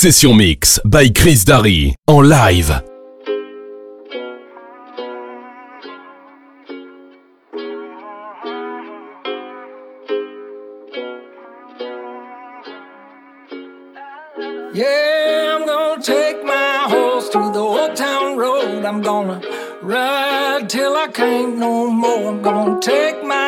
Session Mix by Chris Darry en live. Yeah, I'm gonna take my horse to the old town road. I'm gonna ride till I can't no more. I'm gonna take my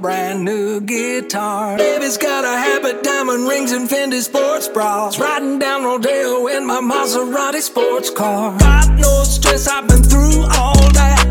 Brand new guitar. Baby's got a habit, diamond rings, and Fendi sports bras. Riding down Rodeo in my Maserati sports car. Got no stress, I've been through all that.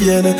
viennent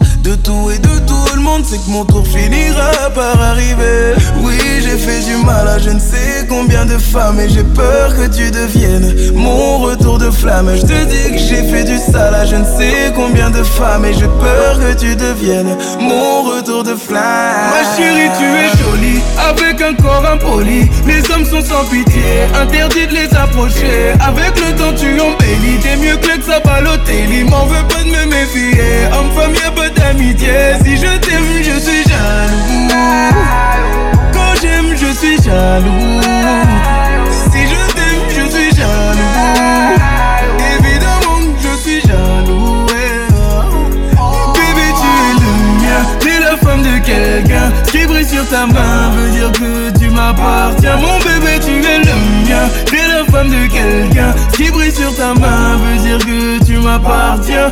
De tout et de tout le monde, c'est que mon tour finira par arriver. Oui, j'ai fait du mal à je ne sais combien de femme et j'ai peur que tu deviennes mon retour de flamme. Je te dis que j'ai fait du sale à je ne sais combien de femmes et j'ai peur que tu deviennes mon retour de flamme. Ma chérie, tu es jolie avec un corps impoli. Les hommes sont sans pitié, interdit de les approcher. Avec le temps, tu embellis. T'es mieux que le Il M'en veut pas de me méfier. Homme-femme, y'a pas Si je t'aime, je suis jaloux j'aime, je suis jaloux. Si je t'aime, je suis jaloux. Évidemment, je suis jaloux. Bébé, tu es le mien, t'es la femme de quelqu'un. qui brille sur ta main veut dire que tu m'appartiens. Mon bébé, tu es le mien, t'es la femme de quelqu'un. qui brille sur ta main veut dire que tu m'appartiens.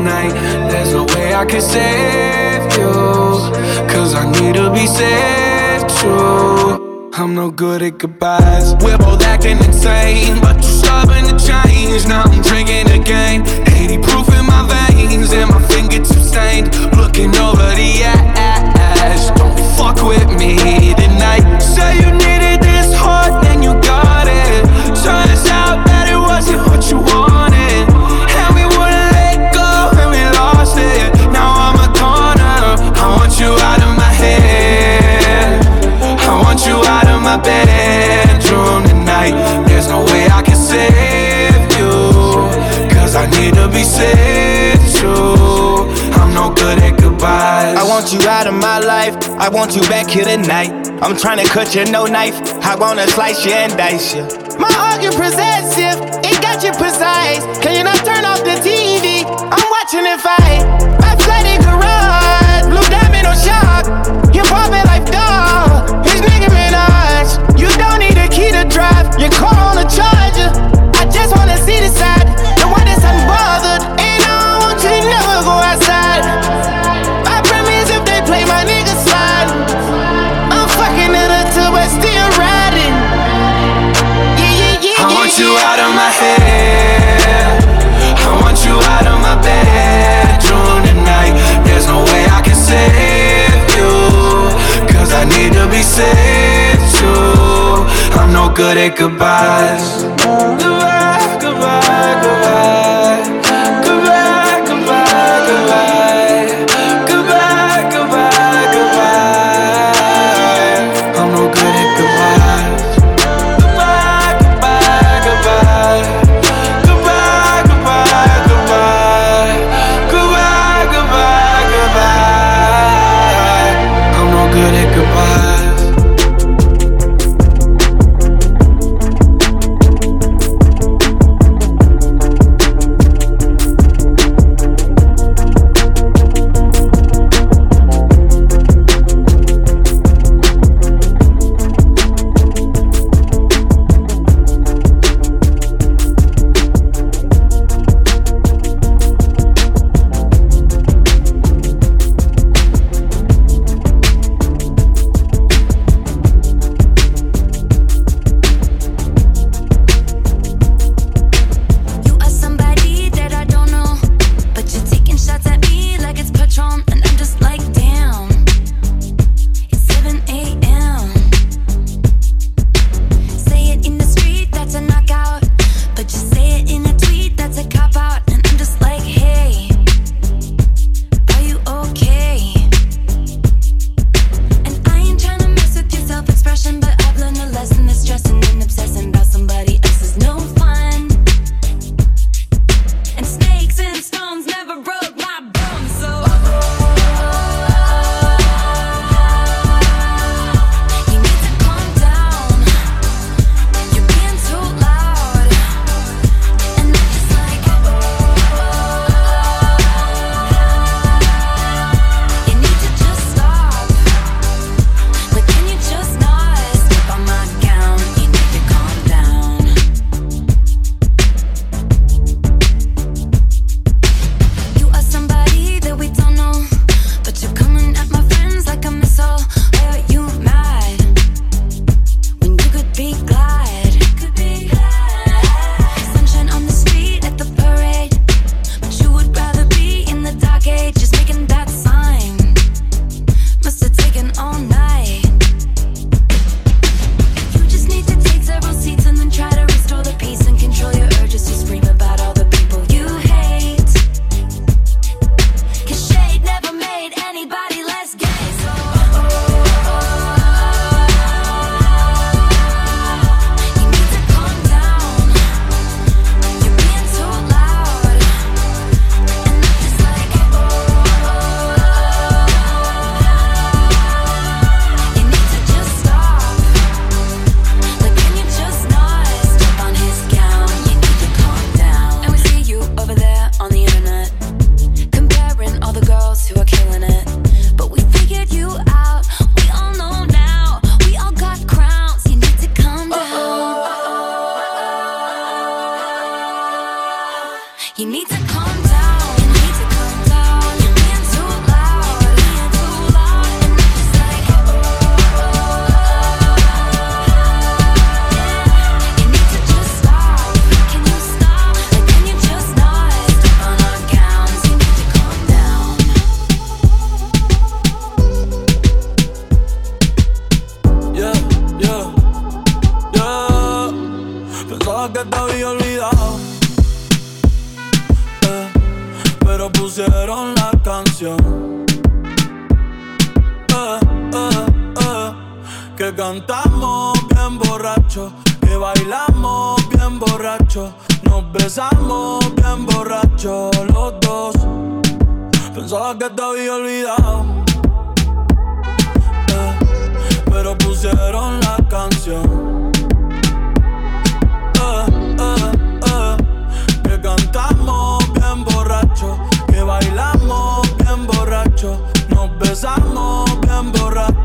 tonight. There's no way I can save you. Cause I need to be saved too. I'm no good at goodbyes. We're both acting insane, but you're stubborn to change. Now I'm drinking again. 80 proof in my veins, and my fingertips stained. Looking over the ash. Don't fuck with me tonight. Say you needed this hard, then you got it. Turns out that it wasn't what you wanted. Tonight. There's no way I can save you. Cause I need to be saved too. I'm no good at goodbyes. I want you out of my life. I want you back here tonight. I'm trying to cut you no knife. I wanna slice you and dice you. My get possessive, it got you precise. Can you not turn off the TV? I'm watching it fight. Your car on a charger. I just wanna see the side. The one that's unbothered. And I want you to never go outside. I promise if they play my nigga slide. I'm fucking it up till but still riding. Yeah, yeah, yeah. yeah. I want you out of my head. I want you out of my bedroom tonight. There's no way I can save you. Cause I need to be saved. I'm no good at goodbyes.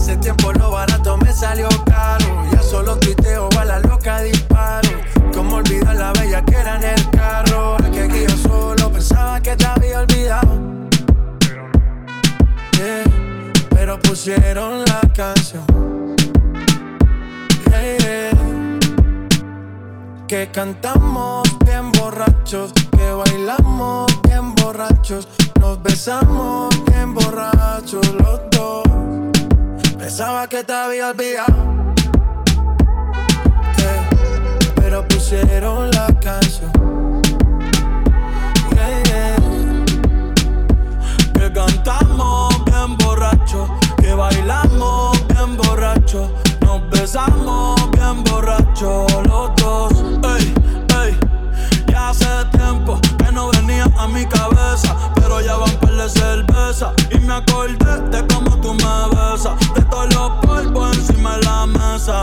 Hace tiempo lo barato me salió caro. Ya solo tuiteo a la loca disparo. Como olvidar la bella que era en el carro. Ahora que guío solo pensaba que te había olvidado. Yeah, pero pusieron la canción. Que cantamos bien borrachos, que bailamos bien borrachos, nos besamos bien borrachos los dos. Pensaba que te había olvidado. Eh, pero pusieron la canción. Yeah, yeah. Que cantamos bien borracho. Que bailamos bien borracho. Nos besamos bien borracho los dos. Ey, ey, ya hace tiempo a mi cabeza, pero ya van par de cerveza. Y me acordé de cómo tú me besas, de todos los polvos encima de la mesa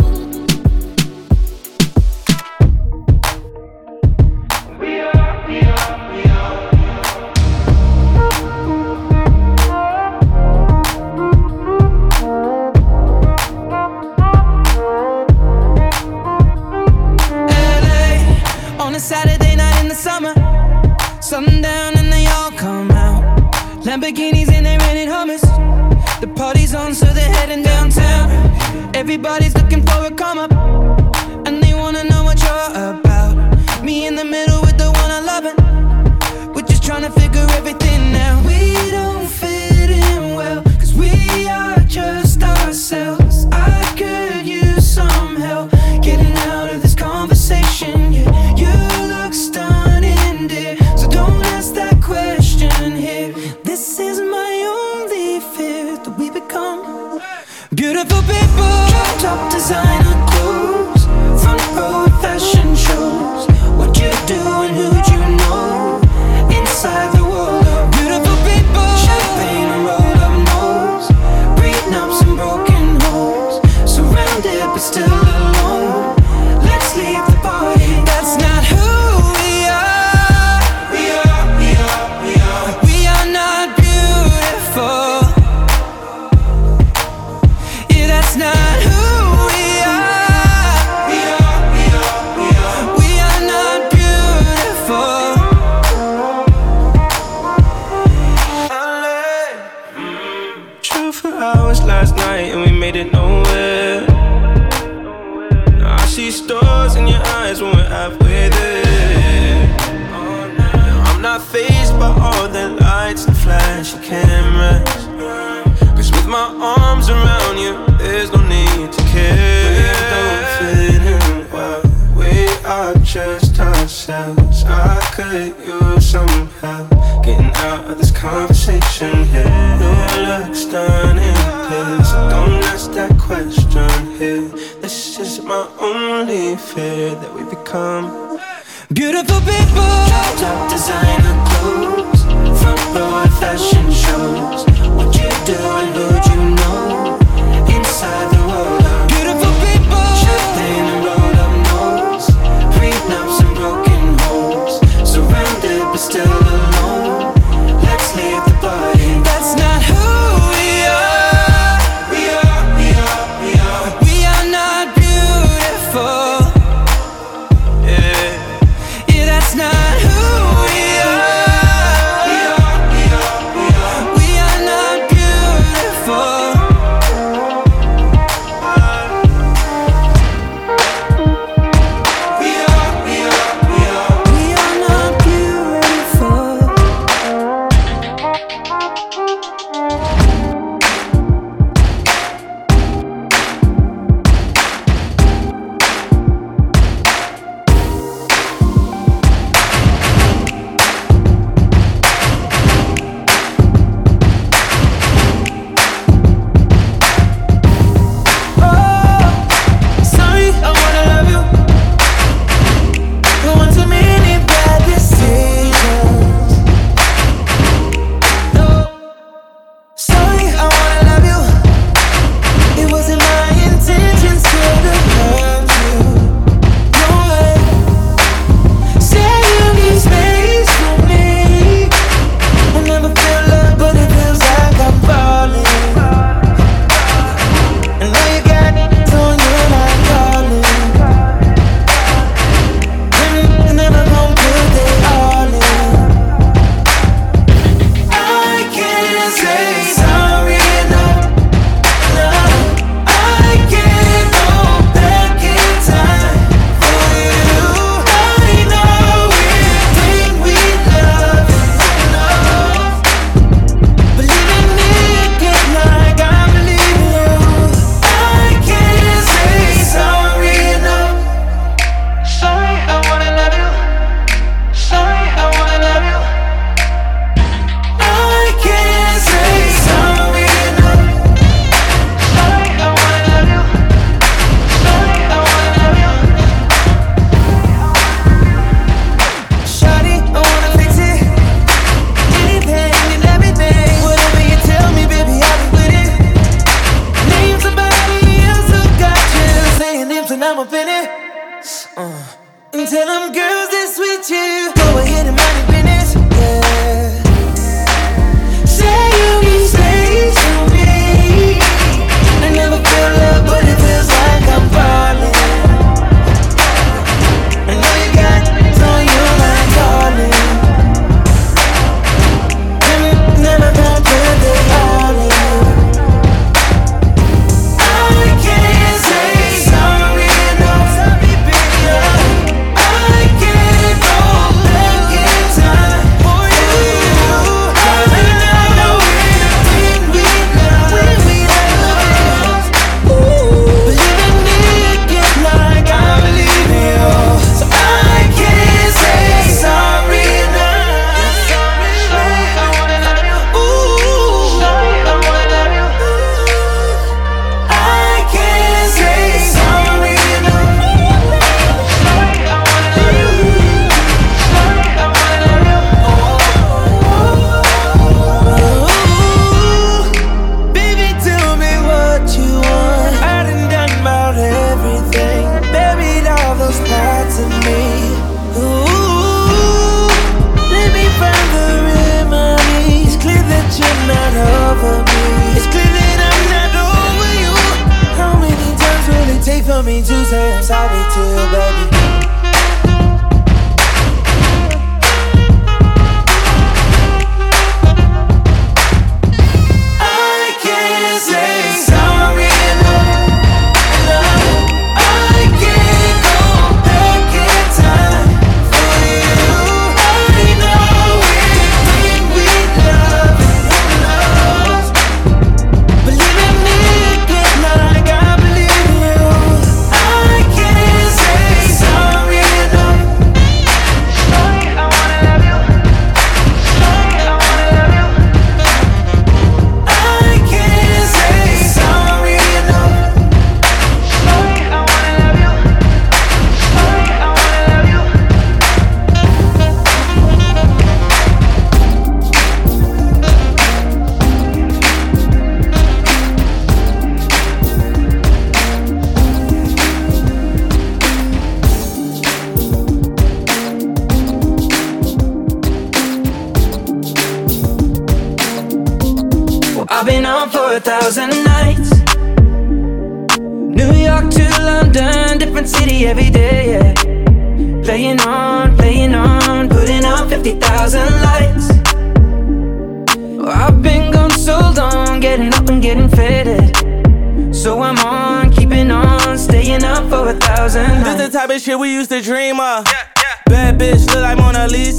Everybody's looking for a come up, not face by all the lights and flashy cameras. Cause with my arms around you, there's no need to care. We don't fit in well, we are just ourselves. I could use some help getting out of this conversation here. No looks done in this. Don't ask that question here. This is my only fear that we become. Beautiful people, top, top designer clothes, front row at fashion shows. What you do and who you know, inside the world.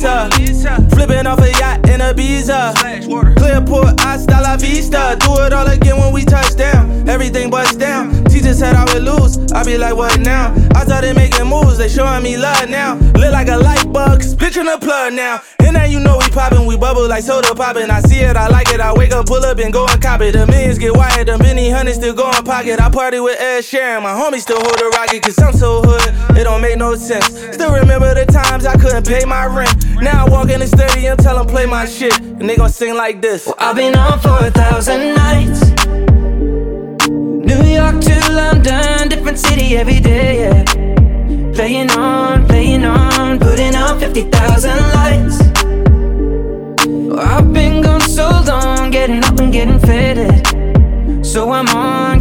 Lisa. Flipping off a yacht Ibiza. Clearport, hasta la vista. Do it all again when we touch down. Everything busts down. Teacher said I would lose. I be like, what now? I started making moves. They showing me love now. Look like a light bug. Picture the plug now. And now you know we poppin', we bubble like soda poppin'. I see it, I like it. I wake up, pull up, and go and cop it. The millions get wired, the many hundreds still go in pocket. I party with Ed Sheeran, my homies still hold the rocket, cause I'm so hood, it don't make no sense. Still remember the times I couldn't pay my rent. Now I walk in the stadium, tell them play my shit, and they gon' sing like this. Well, I've been on for a thousand nights. New York to London, different city every day, yeah. Playing on, playing on, putting on 50,000 lights. I've been gone so long, getting up and getting faded. So I'm on,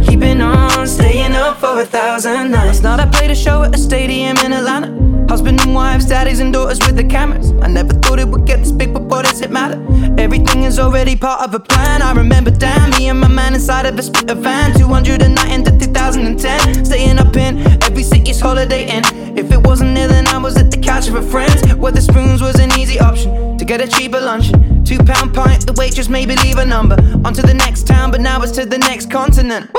for a thousand nights. Night I played a show at a stadium in Atlanta. Husband and wives, daddies and daughters with the cameras. I never thought it would get this big, but boy, does it matter? Everything is already part of a plan. I remember, damn, me and my man inside of a split van. 209 into 2010. Staying up in every city's holiday inn. If it wasn't there, then I was at the couch with friends. Where the spoons was an easy option to get a cheaper luncheon. Two pound pint, the waitress maybe leave a number. On to the next town, but now it's to the next continent.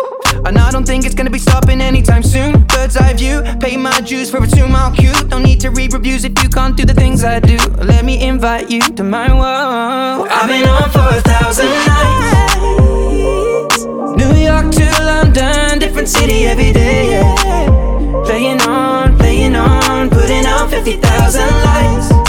And I don't think it's gonna be stopping anytime soon. Bird's eye view, pay my dues for a two mile queue. Don't need to read reviews if you can't do the things I do. Let me invite you to my world. I've been on for a thousand nights. New York to London, different city every day. Yeah. Playing on, playing on, putting out 50,000 lights.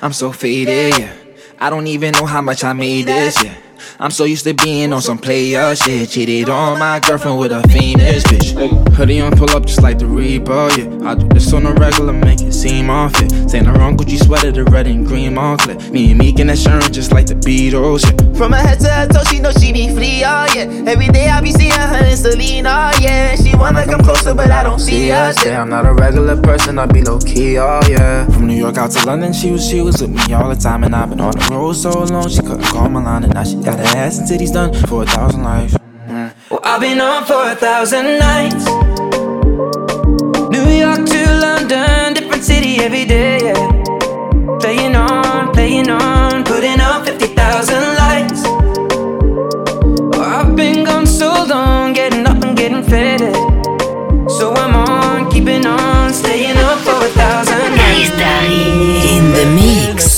I'm so faded, yeah. I don't even know how much I made this, yeah. I'm so used to being on some player shit. Cheated on my girlfriend with a famous bitch. Hoodie on, pull up just like the Reaper, yeah. I do this on the regular, make it seem off it. Saying the wrong Gucci sweater, the red and green clip. Me and Meek in that shirt just like the Beatles, yeah. From her head to her toe, she know she be free, oh yeah. Every day I be seeing her in Selena, oh yeah. She wanna come closer, but I don't see her. Yeah, yeah, I'm not a regular person, I be low key, oh yeah. From New York out to London, she was she was with me all the time, and I've been on the road so long, she couldn't call my line, and now she got her ass and titties done for a thousand lives. Mm. Well, I've been on for a thousand nights. New York to London, different city every day, yeah. Playing on, playing on, putting out 50,000 lights. Oh, I've been gone so long, getting up and getting faded. So I'm on, keeping on, staying up for a thousand nights. In the mix.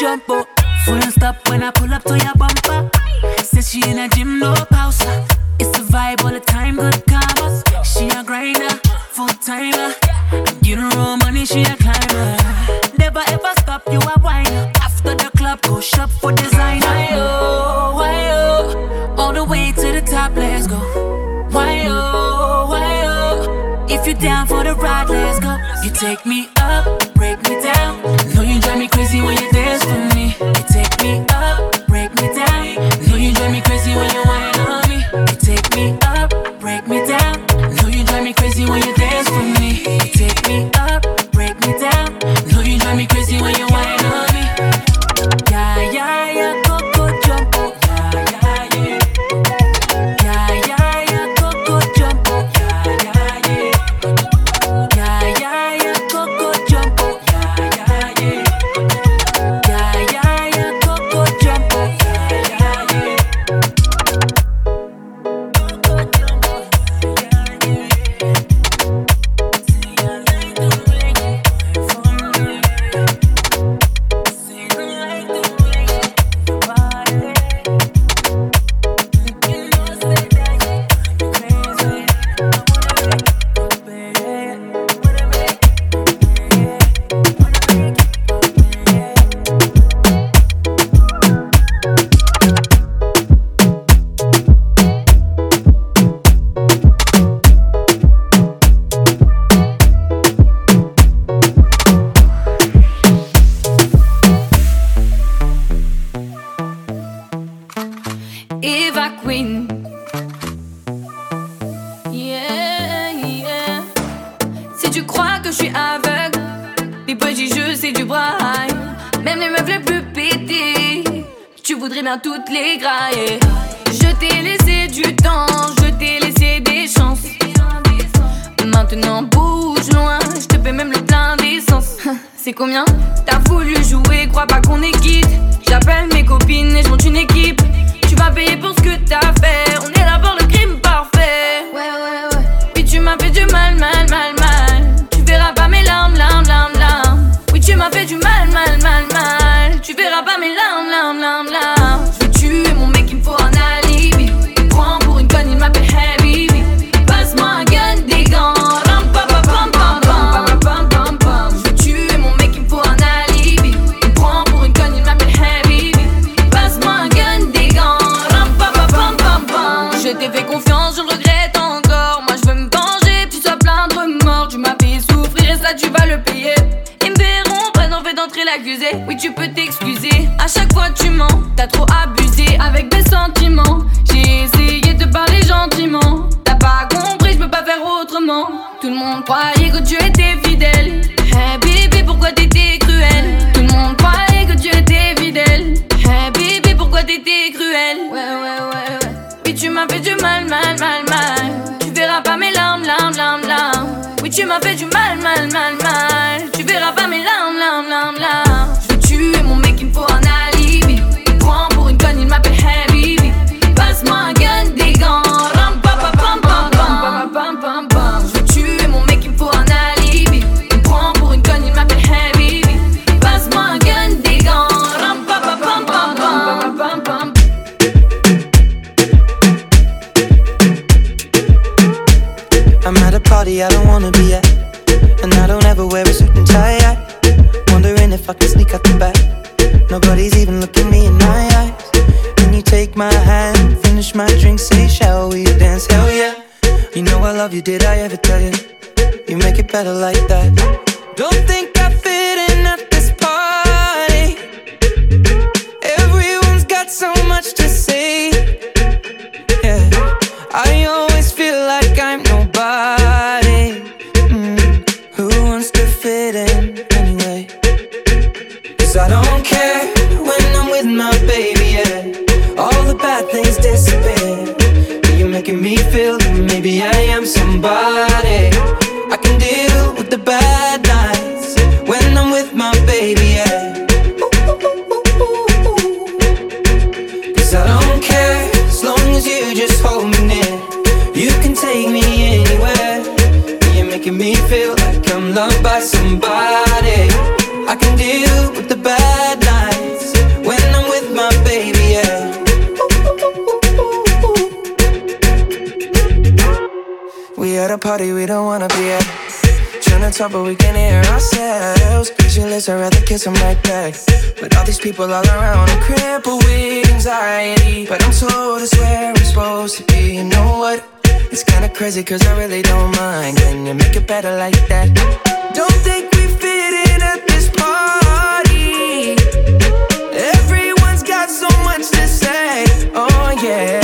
jump up. Full stop when I pull up to your bumper. Says she in a gym, no pause. It's a vibe all the time, good combos. She a grinder, full timer. I get her own money, she a climber. Never ever stop, you a whiner. After the club, go shop for designer. Why oh, why oh, all the way to the top, let's go. Why oh, why oh, if you're down for the ride, let's go. You take me up, break me down. Know you drive me crazy when you du temps, je t'ai laissé des chances. Maintenant bouge loin, je te paie même le plein d'essence. C'est combien that. Don't think I talk, but we can hear ourselves. Pictureless, I'd rather kiss them right back. But all these people all around, I'm crippled with anxiety. But I'm told it's where I'm supposed to be. You know what? It's kinda crazy, cause I really don't mind. Can you make it better like that? Don't think we fit in at this party. Everyone's got so much to say. Oh, yeah,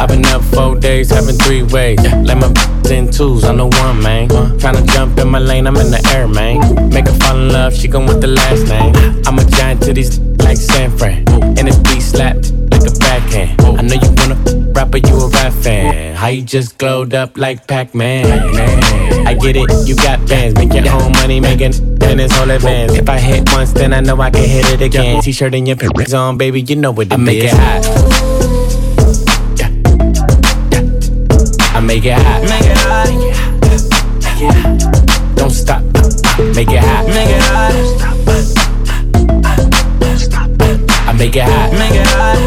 I've been up four days, having three ways. Yeah. Let my in twos, I'm the one, man. Tryna jump in my lane, I'm in the air, man. Make her fall in love, she gon' want the last name. I'm a giant to these like San Fran. And this beat slapped like a backhand. I know you wanna rapper, you a rap fan. How you just glowed up like Pac-Man? I get it, you got bands, make your own money, making then it's all advance. If I hit once, then I know I can hit it again. T-shirt and your pants on, baby, you know what it I make it hot. Make it hot. Make it hot. Make it hot. Don't stop. Make it hot. Make it hot. Don't stop. I make it hot. Make it hot.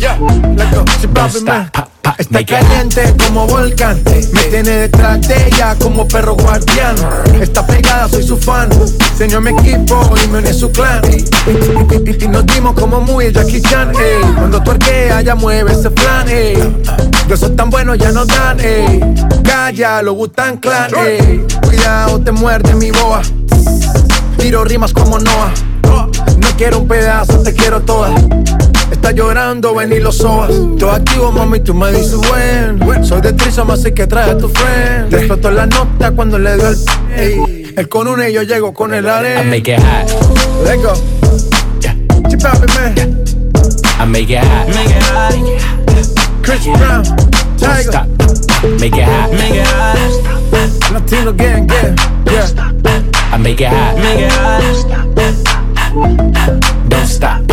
Yeah, let's go. Don't stop. man. Está caliente como volcán. Me tiene detrás de ella como perro guardián. Está pegada, soy su fan. Se unió a mi equipo y me uní su clan. Y, nos dimos como muy el Jackie Chan. ey. Cuando tuerquea, ya mueve ese plan. ey. De esos tan buenos ya no dan. ey. Calla, lo gustan clan. ey. Cuidado, te muerde mi boa. Tiro rimas como Noah. No quiero un pedazo, te quiero toda. Está llorando, ven y lo sobas. Yo activo, mami, tú me dices bueno. Soy de Trisoma, así que trae a tu friend. Te explotó la nota cuando le doy el. Ey, él con una y yo llego con el I arena. make it hot. Let's go. Chip out, man. I make it hot. Make it hot. Chris Brown. Don't Tiger. stop. Make it hot. Make it hot. Latino gang, yeah. Yeah. I make it hot. Make it hot. Don't stop.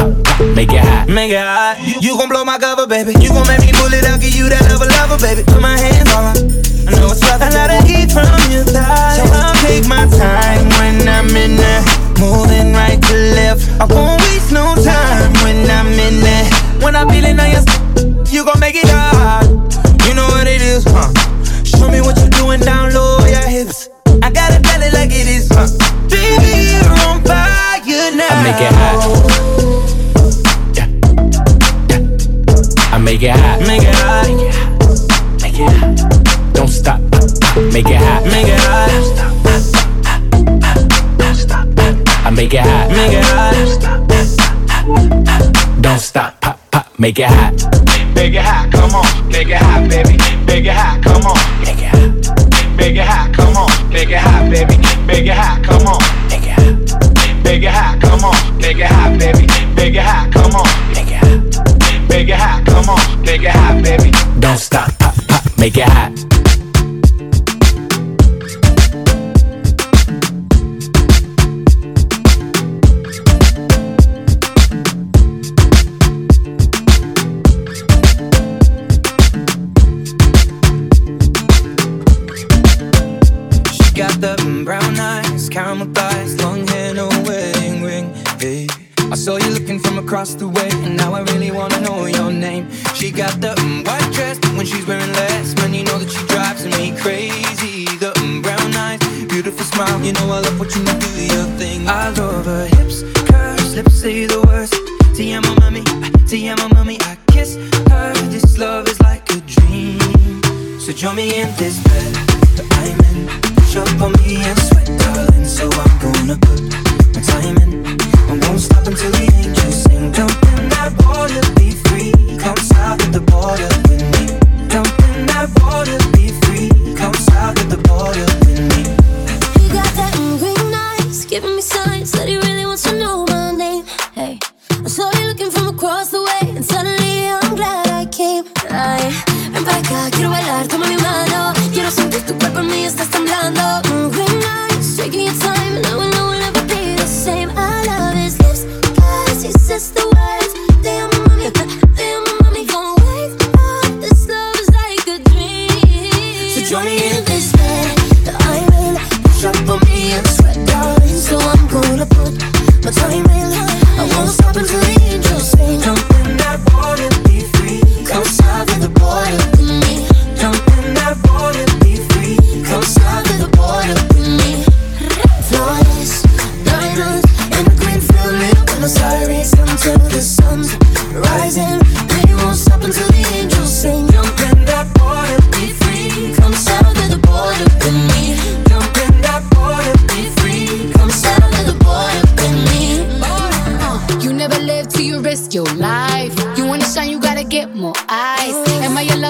Make it hot. Make it hot. You gon' blow my cover, baby. You gon' make me pull it out, give you that lover, lover, baby. Put my hands on her. I know it's rough. A lot of heat from your thighs. So I'll take my time when I'm in there. Moving right to left. I won't waste no time when I'm in there. When I'm feeling on your you gon' make it hard. You know what it is, huh? Show me what you're doing down low, your hips. I gotta tell it like it is, huh? Baby, you're on fire now. I make it hot. Make it hot. Make it hot. Make it hot. Don't stop. Make it hot. Make it hot. I make it hot. Make it hot. Don't stop. Pop, pop. Make it hot. Make it hot, come on. Make it hot, baby. Make it hot, come on. Make it hot. Make it hot, come on. Make it hot, baby. Make it hot, come on. Make it hot. Make it hot, come on. Make it hot, baby. Make it hot, come on. Make. Make it hot, come on. Make it hot, baby. Don't stop. Pop, pop. Make it hot. Across the way, and now I really wanna know your name. She got the mm, white dress, but when she's wearing less, man, you know that she drives me crazy. The mm, brown eyes, beautiful smile, you know I love what you do your thing. I love her hips, curves, lips say the words. Te amo, mami, te amo, mami. I kiss her. This love is like a dream. So join me in this bed I'm in. Push on me and sweat, darling. So I'm gonna put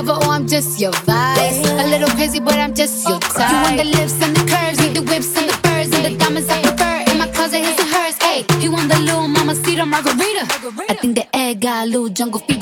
lover or oh, I'm just your vice? A little busy, but I'm just your type. You want the lips and the curves, need the whips and the furs and the diamonds I prefer. In my closet, his and hers. Ayy, he want the little mama cedar margarita. I think the egg got a little jungle fever.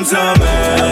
Mère.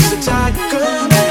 was a tiger.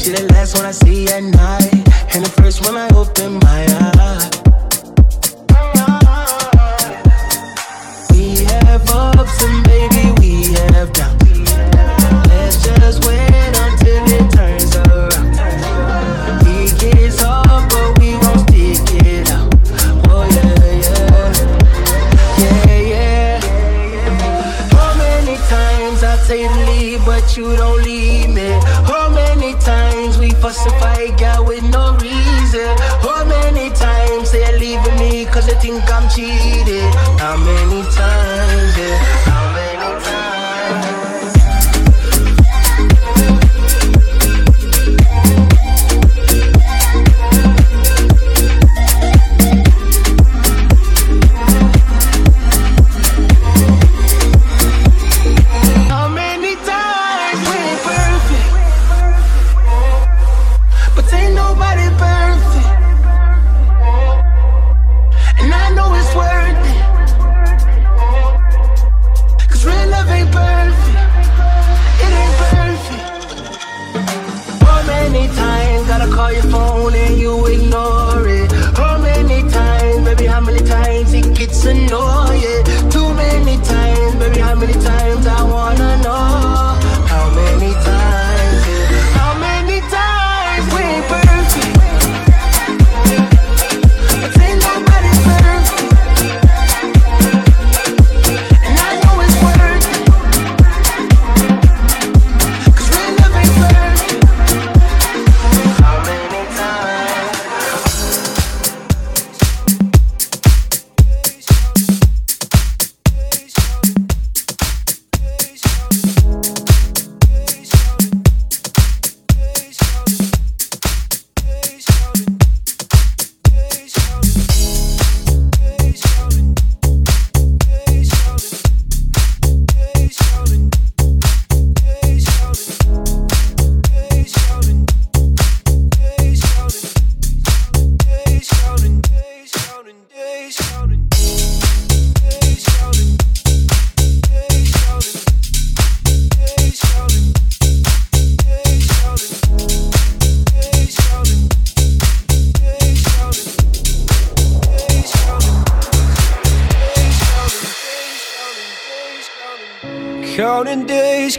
She the last one I see at night, and the first one I open my eyes. We have ups and baby we have downs. Let's just wait. fight girl with no reason. How many times they leaving me cause they think I'm cheating? How many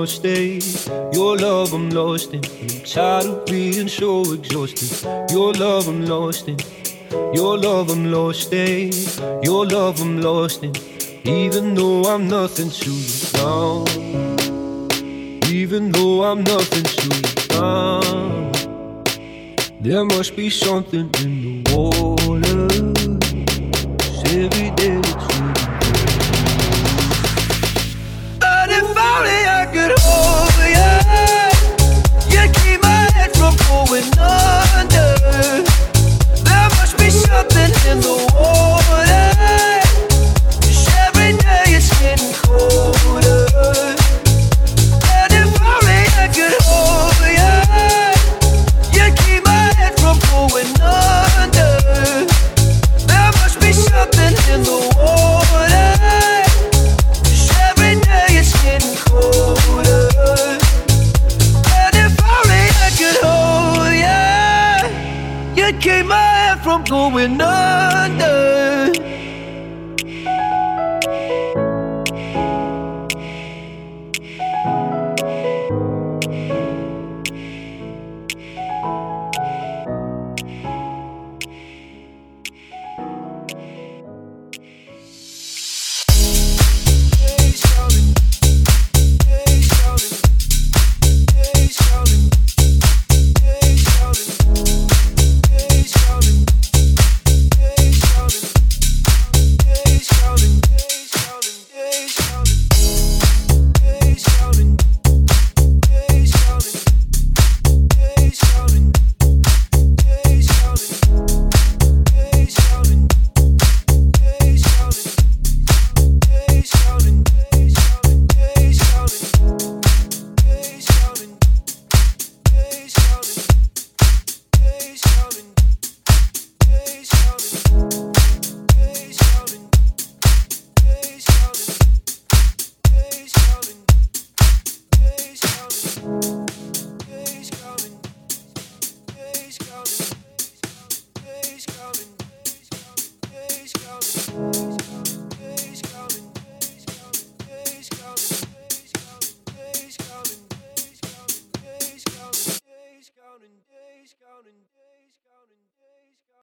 In. Your love I'm lost in. I'm tired of being so exhausted. Your love I'm lost in. Your love I'm lost in. Your love I'm lost in. Even though I'm nothing to you now. Even though I'm nothing to you now. There must be something in the water. every day it's